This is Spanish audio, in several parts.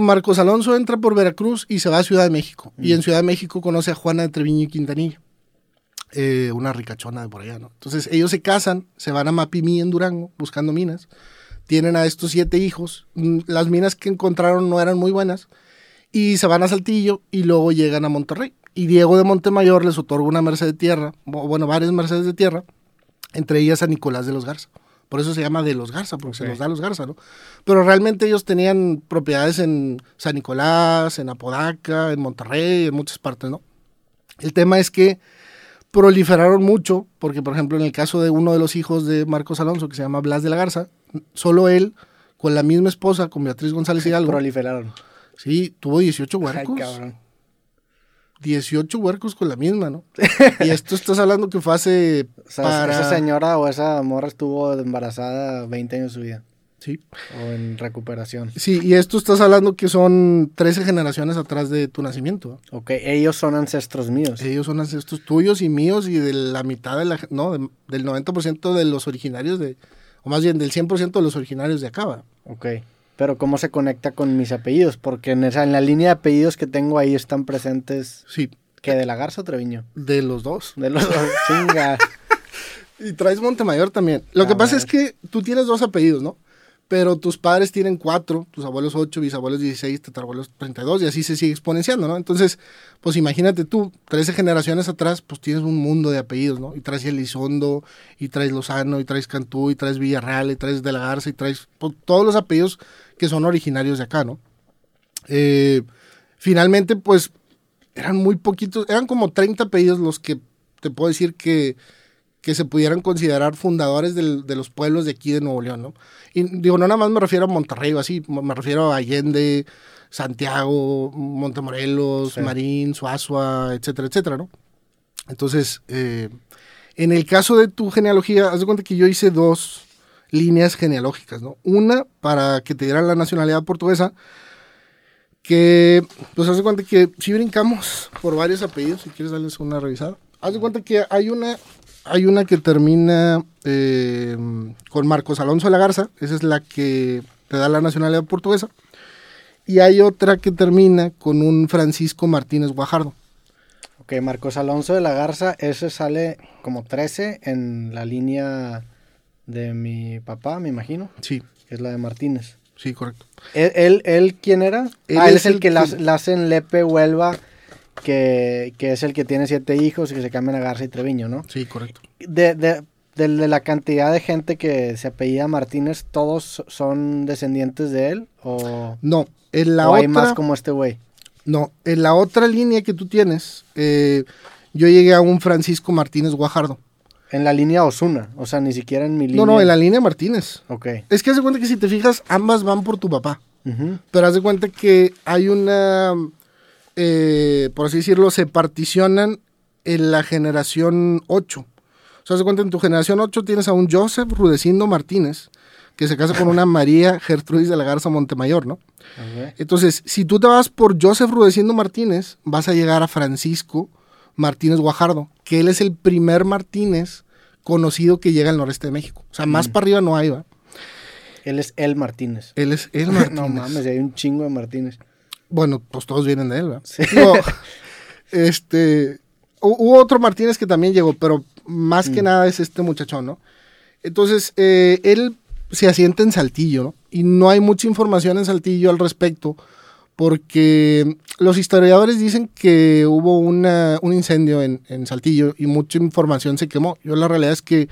Marcos Alonso entra por Veracruz y se va a Ciudad de México. Y en Ciudad de México conoce a Juana de Treviño y Quintanilla. eh, una ricachona de por allá, ¿no? Entonces ellos se casan, se van a Mapimí en Durango buscando minas. Tienen a estos siete hijos. Mm, Las minas que encontraron no eran muy buenas. Y se van a Saltillo y luego llegan a Monterrey. Y Diego de Montemayor les otorga una merced de tierra, bueno, varias mercedes de tierra, entre ellas a Nicolás de los Garza. Por eso se llama de los Garza, porque se los da a los Garza, ¿no? Pero realmente ellos tenían propiedades en San Nicolás, en Apodaca, en Monterrey, en muchas partes, ¿no? El tema es que proliferaron mucho, porque por ejemplo en el caso de uno de los hijos de Marcos Alonso, que se llama Blas de la Garza, solo él, con la misma esposa, con Beatriz González Hidalgo, Proliferaron. sí, tuvo 18 Ay, huercos. cabrón. 18 huercos con la misma, ¿no? y esto estás hablando que fue hace O sea, para... esa señora o esa morra estuvo embarazada 20 años de su vida. Sí. O en recuperación. Sí, y esto estás hablando que son 13 generaciones atrás de tu nacimiento. Ok, ellos son ancestros míos. Ellos son ancestros tuyos y míos y de la mitad de la... No, de- del 90% de los originarios de... O más bien del 100% de los originarios de acá, ¿va? Ok. Pero ¿cómo se conecta con mis apellidos? Porque en, esa, en la línea de apellidos que tengo ahí están presentes Sí, que de la Garza o Treviño. de los dos. De los dos. Chinga. Y traes Montemayor también. Lo A que pasa es que tú tienes dos apellidos, ¿no? Pero tus padres tienen cuatro, tus abuelos ocho, bisabuelos 16, tatarabuelos 32 y así se sigue exponenciando, ¿no? Entonces, pues imagínate tú, 13 generaciones atrás, pues tienes un mundo de apellidos, ¿no? Y traes Elizondo, y traes Lozano, y traes Cantú, y traes Villarreal, y traes De la Garza, y traes pues, todos los apellidos que son originarios de acá, ¿no? Eh, finalmente, pues eran muy poquitos, eran como 30 apellidos los que te puedo decir que, que se pudieran considerar fundadores del- de los pueblos de aquí de Nuevo León, ¿no? Y digo, no nada más me refiero a Monterrey o así, me me refiero a Allende, Santiago, Montemorelos, Sí. Marín, Suazua, etcétera, etcétera, ¿no? Entonces, eh, en el caso de tu genealogía, haz de cuenta que yo hice dos líneas genealógicas, ¿no? Una para que te dieran la nacionalidad portuguesa, que, pues haz de cuenta que si brincamos por varios apellidos, si quieres darles una revisada. Haz de cuenta que hay una, hay una que termina eh, con Marcos Alonso de la Garza, esa es la que te da la nacionalidad portuguesa. Y hay otra que termina con un Francisco Martínez Guajardo. Ok, Marcos Alonso de la Garza, ese sale como 13 en la línea de mi papá, me imagino, Sí, que es la de Martínez. sí, correcto. ¿Él, él, él quién era? Él ah, él es es el, el que que- la, la hace en Lepe, Huelva, que, que es el que tiene siete hijos y que se cambian a Garza y Treviño, ¿no? Sí, correcto. De, de, de, de la cantidad de gente que se apellida Martínez, ¿todos son descendientes de él? ¿O, No, en la o hay más como este güey? No, en la otra línea que tú tienes, eh, yo llegué a un Francisco Martínez Guajardo. En la línea Osuna, o sea, ni siquiera en mi línea. No, no, en la línea Martínez. Ok. Es que haz de cuenta que si te fijas, ambas van por tu papá. Pero haz de cuenta que hay una, eh, por así decirlo, se particionan en la generación 8. O sea, de cuenta, en tu generación 8 tienes a un Joseph Rudecindo Martínez, que se casa con una María Gertrudis de la Garza Montemayor, ¿no? Entonces, si tú te vas por Joseph Rudecindo Martínez, vas a llegar a Francisco Martínez Guajardo, que él es el primer Martínez conocido que llega al noreste de México. O sea, más Mm. para arriba no hay, ¿va? Él es el Martínez. Él es el Martínez. no mames, hay un chingo de Martínez. Bueno, pues todos vienen de él, ¿va? Sí. Digo, este, hu- hubo otro Martínez que también llegó, pero más que Mm. nada es este muchachón, ¿no? Entonces, eh, él se asienta en Saltillo, ¿no? Y no hay mucha información en Saltillo al respecto, porque los historiadores dicen que hubo una, un incendio en, en Saltillo y mucha información se quemó. Yo la realidad es que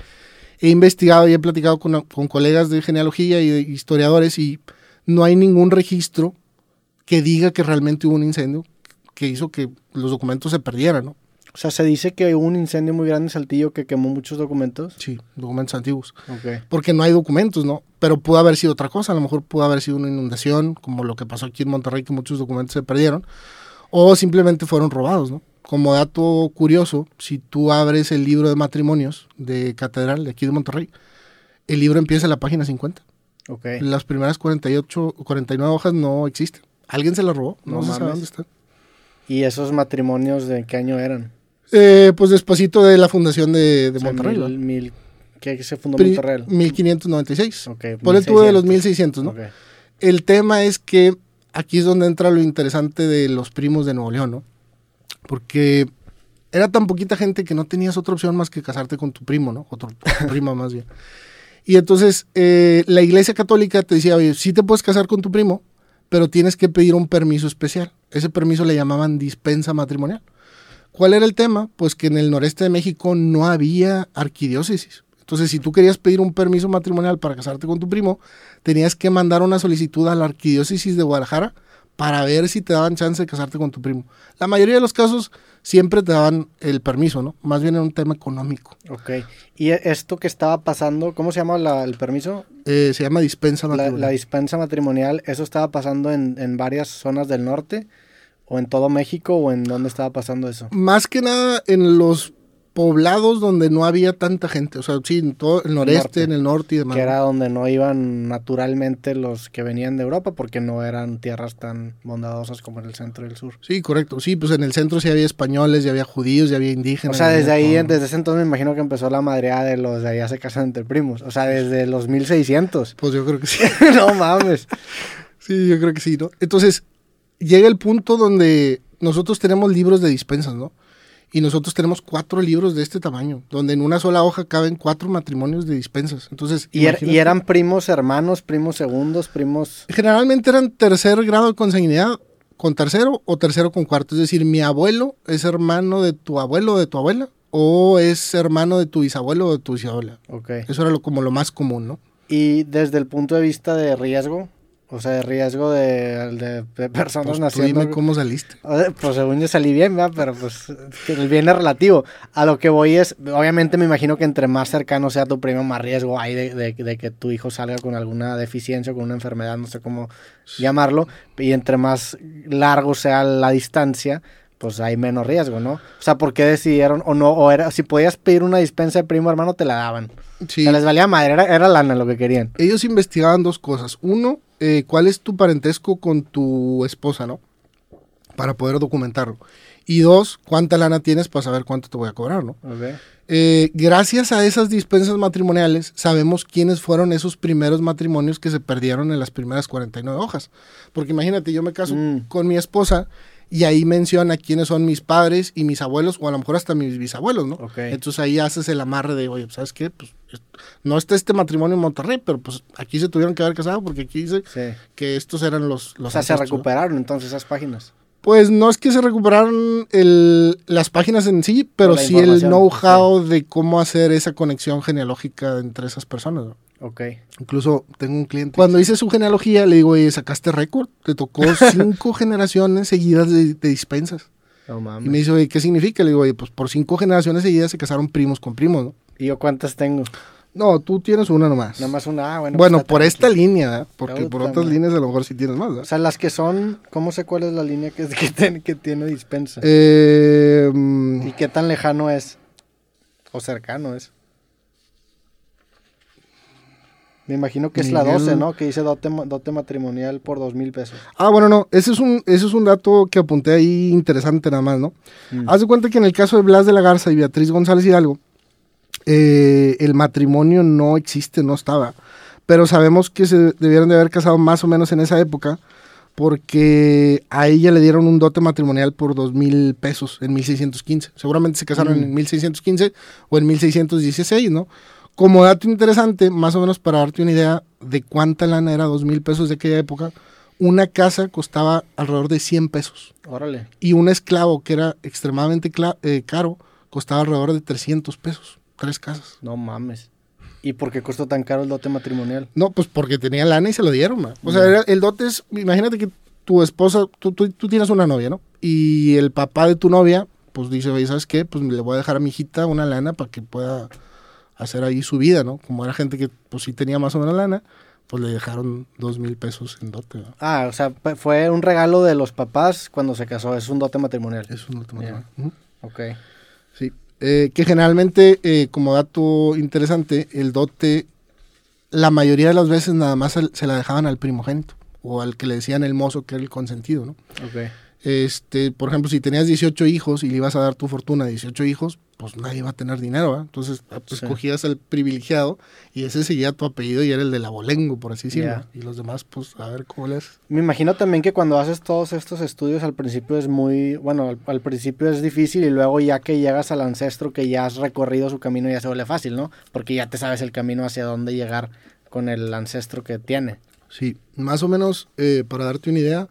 he investigado y he platicado con, con colegas de genealogía y de historiadores y no hay ningún registro que diga que realmente hubo un incendio que hizo que los documentos se perdieran, ¿no? O sea, se dice que hubo un incendio muy grande en Saltillo que quemó muchos documentos. Sí, documentos antiguos. Ok. Porque no hay documentos, ¿no? Pero pudo haber sido otra cosa, a lo mejor pudo haber sido una inundación, como lo que pasó aquí en Monterrey, que muchos documentos se perdieron, o simplemente fueron robados, ¿no? Como dato curioso, si tú abres el libro de matrimonios de Catedral de aquí de Monterrey, el libro empieza en la página 50. Ok. Las primeras 48, 49 hojas no existen. ¿Alguien se las robó? No, No se sabe dónde están. ¿Y esos matrimonios de qué año eran? Eh, pues despacito de la fundación de, de O sea, Monterrey. mil- mil- ¿Qué se fundó Pri- Monterrey? 1596. Ok, Por el tubo de los 1600, ¿no? Ok. El tema es que aquí es donde entra lo interesante de los primos de Nuevo León, ¿no? Porque era tan poquita gente que no tenías otra opción más que casarte con tu primo, ¿no? O tu, tu prima más bien. Y entonces eh, la iglesia católica te decía, oye, sí te puedes casar con tu primo, pero tienes que pedir un permiso especial. Ese permiso le llamaban dispensa matrimonial. ¿Cuál era el tema? Pues que en el noreste de México no había arquidiócesis. Entonces, si tú querías pedir un permiso matrimonial para casarte con tu primo, tenías que mandar una solicitud a la arquidiócesis de Guadalajara para ver si te daban chance de casarte con tu primo. La mayoría de los casos siempre te daban el permiso, ¿no? Más bien era un tema económico. Ok. ¿Y esto que estaba pasando, cómo se llama la- el permiso? Eh, se llama dispensa La, matrimonial. la dispensa matrimonial, ¿eso estaba pasando en, en varias zonas del norte? ¿O en todo México? ¿O en dónde estaba pasando eso? Más que nada en los poblados donde no había tanta gente. O sea, sí, en todo el noreste, Norte. en el norte y demás. Que era donde no iban naturalmente los que venían de Europa porque no eran tierras tan bondadosas como en el centro y el sur. Sí, correcto. Sí, pues en el centro sí había españoles, ya había judíos, ya había indígenas. O sea, desde ahí, todo. desde ese entonces me imagino que empezó la madreada de los de allá se casan entre primos. O sea, desde los 1600. Pues yo creo que sí. no mames. Sí, yo creo que sí, ¿no? Entonces, llega el punto donde nosotros tenemos libros de dispensas, ¿no? Y nosotros tenemos cuatro libros de este tamaño, donde en una sola hoja caben cuatro matrimonios de dispensas. Entonces, ¿Y, er- y eran primos hermanos, primos segundos, primos... Generalmente eran tercer grado de consanguinidad con tercero o tercero con cuarto. Es decir, mi abuelo es hermano de tu abuelo o de tu abuela, o es hermano de tu bisabuelo o de tu bisabuela. Ok. Eso era lo, como lo más común, ¿no? Y desde el punto de vista de riesgo, o sea, de riesgo de, de- de personas Pues tú naciendo... dime cómo saliste. Pues según yo salí bien, ¿verdad? Pero pues el bien es relativo. A lo que voy es, obviamente me imagino que entre más cercano sea tu primo, más riesgo hay de, de- de que tu hijo salga con alguna deficiencia o con una enfermedad, no sé cómo llamarlo. Y entre más largo sea la distancia, pues hay menos riesgo, ¿no? O sea, ¿por qué decidieron o no? O era, si podías pedir una dispensa de primo hermano, te la daban. Sí. Se les valía madre, era, era lana lo que querían. Ellos investigaban dos cosas. Uno, eh, cuál es tu parentesco con tu esposa, ¿no? Para poder documentarlo. Y dos, cuánta lana tienes para saber cuánto te voy a cobrar, ¿no? Eh, gracias a esas dispensas matrimoniales, sabemos quiénes fueron esos primeros matrimonios que se perdieron en las primeras 49 hojas. Porque imagínate, yo me caso Mm. con mi esposa y ahí menciona quiénes son mis padres y mis abuelos, o a lo mejor hasta mis bisabuelos, ¿no? Ok. Entonces ahí haces el amarre de, oye, ¿sabes qué? Pues es- no está este matrimonio en Monterrey, pero pues aquí se tuvieron que haber casado porque aquí dice Sí. que estos eran los... los O sea, se recuperaron entonces esas páginas. Pues no es que se recuperaron el- las páginas en sí, pero sí el know-how de cómo hacer esa conexión genealógica entre esas personas. ¿no? Ok. Incluso tengo un cliente. Cuando hice su genealogía, le digo, oye, sacaste récord. Te tocó cinco generaciones seguidas de, de dispensas. No mames. Y me dice, oye, ¿qué significa? Le digo, oye, pues por cinco generaciones seguidas se casaron primos con primos, ¿no? ¿Y yo cuántas tengo? No, tú tienes una nomás. Nada más una. Ah, bueno, bueno, pues está por esta línea, ¿verdad? porque por otras líneas a lo mejor sí tienes más. ¿verdad? O sea, las que son. ¿Cómo sé cuál es la línea que, que, tiene, que tiene dispensa? Eh, mm, ¿Y qué tan lejano es? ¿O cercano es? Me imagino que es la Miguel. 12, ¿no? Que dice dote matrimonial por dos mil pesos. Ah, bueno, no, ese es un, ese es un dato que apunté ahí interesante nada más, ¿no? Mm. Haz de cuenta que en el caso de Blas de la Garza y Beatriz González Hidalgo, eh, el matrimonio no existe, no estaba. Pero sabemos que se debieron de haber casado más o menos en esa época, porque a ella le dieron un dote matrimonial por dos mil pesos en 1615. Seguramente se casaron Mm. en 1615 o en 1616, ¿no? Como dato interesante, más o menos para darte una idea de cuánta lana era dos mil pesos de aquella época, una casa costaba alrededor de 100 pesos Órale. y un esclavo que era extremadamente eh, caro costaba alrededor de 300 pesos, tres casas. No mames. ¿Y por qué costó tan caro el dote matrimonial? No, pues porque tenía lana y se lo dieron. O sea, era- el dote es, imagínate que tu esposa, tú, tú, tú tienes una novia, ¿no? Y el papá de tu novia, pues dice, oye, ¿sabes qué? Pues le voy a dejar a mi hijita una lana para que pueda hacer ahí su vida, ¿no? Como era gente que pues sí tenía más o menos lana, pues le dejaron dos mil pesos en dote, ¿no? Ah, o sea, fue un regalo de los papás cuando se casó. Es un dote matrimonial. Es un dote matrimonial. Ujú. Ok. Sí, eh, que generalmente, eh, como dato interesante, el dote, la mayoría de las veces nada más se la dejaban al primogénito o al que le decían el mozo, que era el consentido, ¿no? Ok. Este, por ejemplo, si tenías 18 hijos y le ibas a dar tu fortuna a 18 hijos, pues nadie va a tener dinero, ¿verdad? Entonces, ah, pues, Sí. escogías al privilegiado y ese seguía tu apellido y era el del abolengo, por así decirlo. Y los demás, pues, a ver cómo les... Me imagino también que cuando haces todos estos estudios al principio es muy, bueno, al, al principio es difícil y luego ya que llegas al ancestro que ya has recorrido su camino ya se vuelve fácil, ¿no? Porque ya te sabes el camino hacia dónde llegar con el ancestro que tiene. Sí, más o menos, eh, para darte una idea,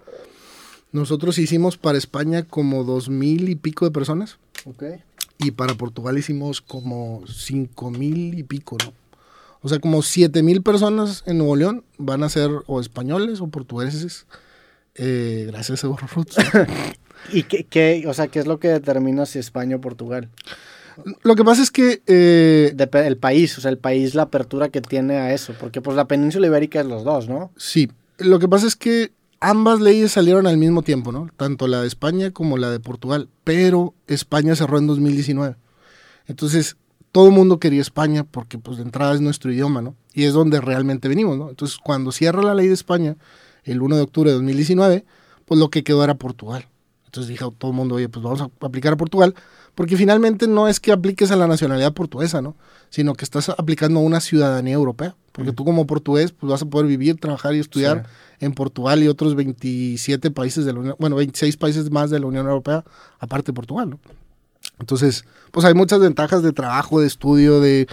nosotros hicimos para España como dos mil y pico de personas Ok. y para Portugal hicimos como cinco mil y pico, ¿no? O sea, como siete mil personas en Nuevo León van a ser o españoles o portugueses, eh, gracias a Roots. ¿Y qué, qué, o sea, qué es lo que determina si España o Portugal? Lo que pasa es que eh, el país, o sea, el país, la apertura que tiene a eso, porque pues la península ibérica es los dos, ¿no? Sí, lo que pasa es que ambas leyes salieron al mismo tiempo, ¿no? Tanto la de España como la de Portugal, pero España cerró en 2019. Entonces, todo el mundo quería España porque pues de entrada es nuestro idioma, ¿no? Y es donde realmente venimos, ¿no? Entonces, cuando cierra la ley de España, el 1 de octubre de 2019, pues lo que quedó era Portugal. Entonces dijo todo el mundo, oye, pues vamos a aplicar a Portugal, porque finalmente no es que apliques a la nacionalidad portuguesa, ¿no? Sino que estás aplicando a una ciudadanía europea. Porque tú como portugués, pues vas a poder vivir, trabajar y estudiar en Portugal y otros 27 países de la Unión, bueno, 26 países más de la Unión Europea, aparte de Portugal, ¿no? Entonces, pues hay muchas ventajas de trabajo, de estudio, de...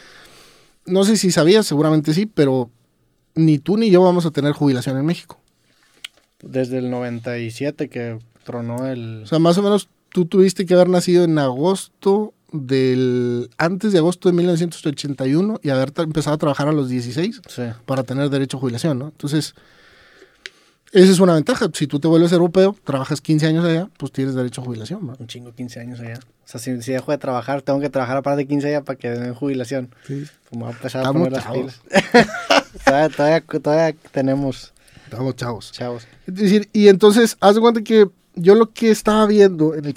No sé si sabías, seguramente sí, pero ni tú ni yo vamos a tener jubilación en México. Desde el 97 que tronó el... O sea, más o menos tú tuviste que haber nacido en agosto del... antes de agosto de 1981 y haber empezado a trabajar a los 16 Sí. para tener derecho a jubilación, ¿no? Entonces, esa es una ventaja. Si tú te vuelves europeo, trabajas 15 años allá, pues tienes derecho a jubilación, ¿no? Un chingo, 15 años allá. O sea, si, si dejo de trabajar, tengo que trabajar aparte de 15 allá para que den jubilación. Sí. Pues me a empezar a poner las pilas. todavía, todavía, todavía tenemos Estamos chavos. chavos. Es decir, y entonces, haz de cuenta que yo lo que estaba viendo en el